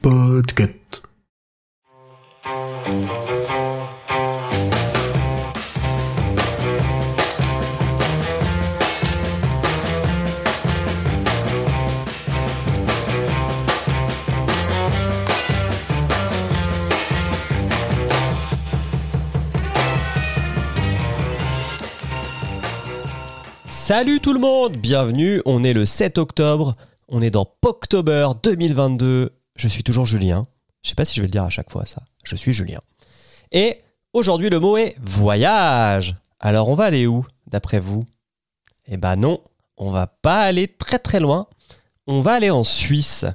Podcast. Salut tout le monde, bienvenue, on est le 7 octobre, on est dans Poctober 2022, je suis toujours Julien, je sais pas si je vais le dire à chaque fois ça, je suis Julien. Et aujourd'hui le mot est voyage. Alors on va aller où d'après vous? Eh ben non, on va pas aller très très loin, on va aller en Suisse.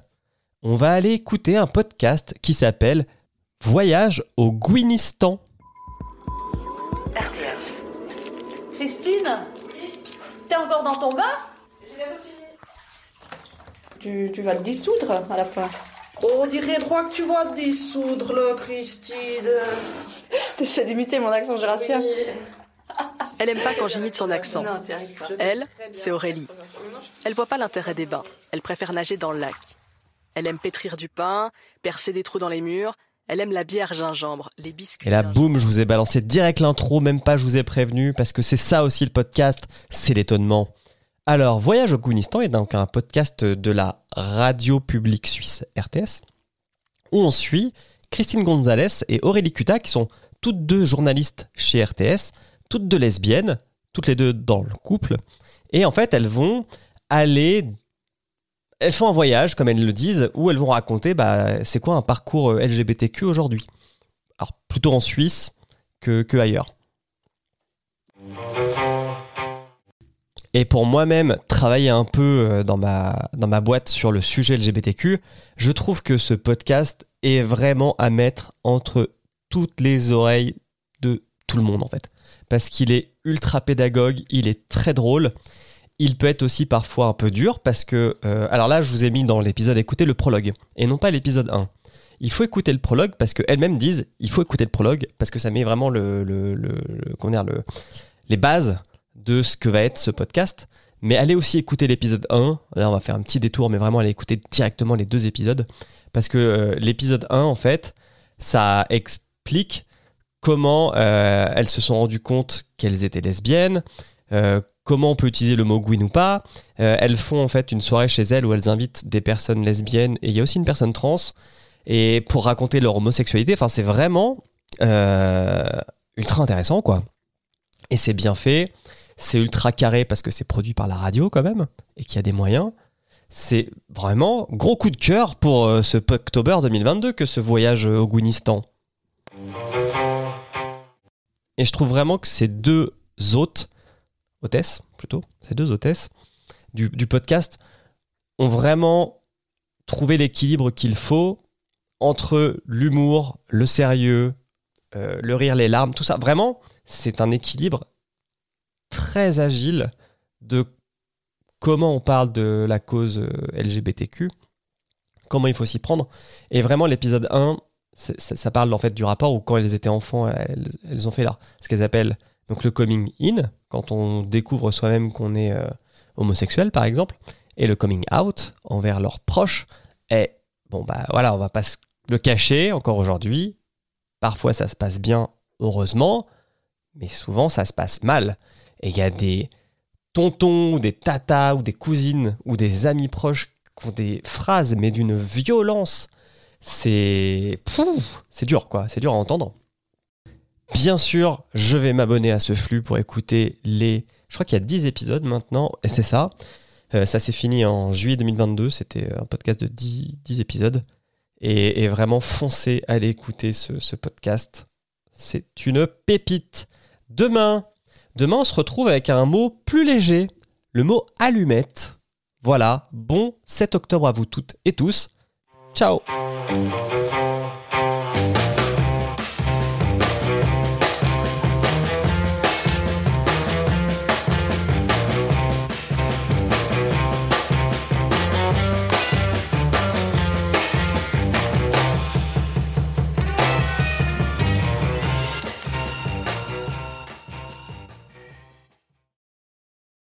On va aller écouter un podcast qui s'appelle Voyage au Guinistan. RTF. Christine? T'es encore dans ton bain tu, tu vas te dissoudre à la fin. Oh, On dirait droit que tu vas te dissoudre, là, Christine. T'essaies d'imiter mon accent jurassien Elle aime pas quand j'imite son accent. Non. Elle, c'est Aurélie. Elle voit pas l'intérêt des bains. Elle préfère nager dans le lac. Elle aime pétrir du pain, percer des trous dans les murs. Elle aime la bière gingembre, les biscuits. Et là, boum, je vous ai balancé direct l'intro, même pas je vous ai prévenu, parce que c'est ça aussi le podcast, c'est l'étonnement. Alors, Voyage au Guinistan est donc un podcast de la radio publique suisse RTS, où on suit Christine Gonzalez et Aurélie Cuta, qui sont toutes deux journalistes chez RTS, toutes deux lesbiennes, toutes les deux dans le couple. Et en fait, elles vont aller elles font un voyage, comme elles le disent, où elles vont raconter bah, c'est quoi un parcours LGBTQ aujourd'hui? Alors plutôt en Suisse que, que. Et pour moi-même, travailler un peu euh, dans ma, boîte sur le sujet LGBTQ, je trouve que ce podcast est vraiment à mettre entre toutes les oreilles de tout le monde en fait. Parce qu'il est ultra pédagogue, il est très drôle, il peut être aussi parfois un peu dur parce que... euh, alors là, je vous ai mis dans l'épisode écouter le prologue et non pas l'épisode 1. Il faut écouter le prologue parce qu'elles-mêmes disent il faut écouter le prologue parce que ça met vraiment le, le, comment les bases de ce que va être ce podcast. Mais allez aussi écouter l'épisode 1. Là, on va faire un petit détour, mais vraiment allez écouter directement les deux épisodes. Parce que euh, l'épisode 1, en fait, ça explique comment euh, elles se sont rendues compte qu'elles étaient lesbiennes, euh, comment on peut utiliser le mot Gwyn ou pas. Elles font en fait une soirée chez elles où elles invitent des personnes lesbiennes et il y a aussi une personne trans. Et pour raconter leur homosexualité, enfin c'est vraiment ultra intéressant quoi. Et c'est bien fait, c'est ultra carré parce que c'est produit par la radio quand même et qu'il y a des moyens. C'est vraiment gros coup de cœur pour euh, ce October 2022 que ce voyage euh, au Guinistan. Et je trouve vraiment que ces deux hôtes, hôtesses plutôt, ces deux hôtesses du, du podcast ont vraiment trouvé l'équilibre qu'il faut entre l'humour, le sérieux, euh, le rire, les larmes, tout ça. Vraiment, c'est un équilibre très agile de comment on parle de la cause euh, LGBTQ, comment il faut s'y prendre. Et vraiment, l'épisode 1, c'est- ça, parle en fait du rapport où quand elles étaient enfants, elles, elles ont fait là, ce qu'elles appellent donc le coming in, quand on découvre soi-même qu'on est euh, homosexuel par exemple, et le coming out envers leurs proches. Et bon bah voilà, on va pas le cacher encore aujourd'hui. Parfois ça se passe bien, heureusement, mais souvent ça se passe mal. Et il y a des tontons, ou des tatas, ou des cousines, ou des amis proches qui ont des phrases, mais d'une violence. C'est. C'est dur, quoi. C'est dur à entendre. Bien sûr, je vais m'abonner à ce flux pour écouter les. Je crois qu'il y a 10 épisodes maintenant, et c'est ça. Euh, ça s'est fini en juillet 2022. C'était un podcast de 10, 10 épisodes. Et, et vraiment, foncez, allez écouter ce, ce podcast. C'est une pépite. Demain, demain, on se retrouve avec un mot plus léger, le mot allumette. Voilà, bon 7 octobre à vous toutes et tous. Ciao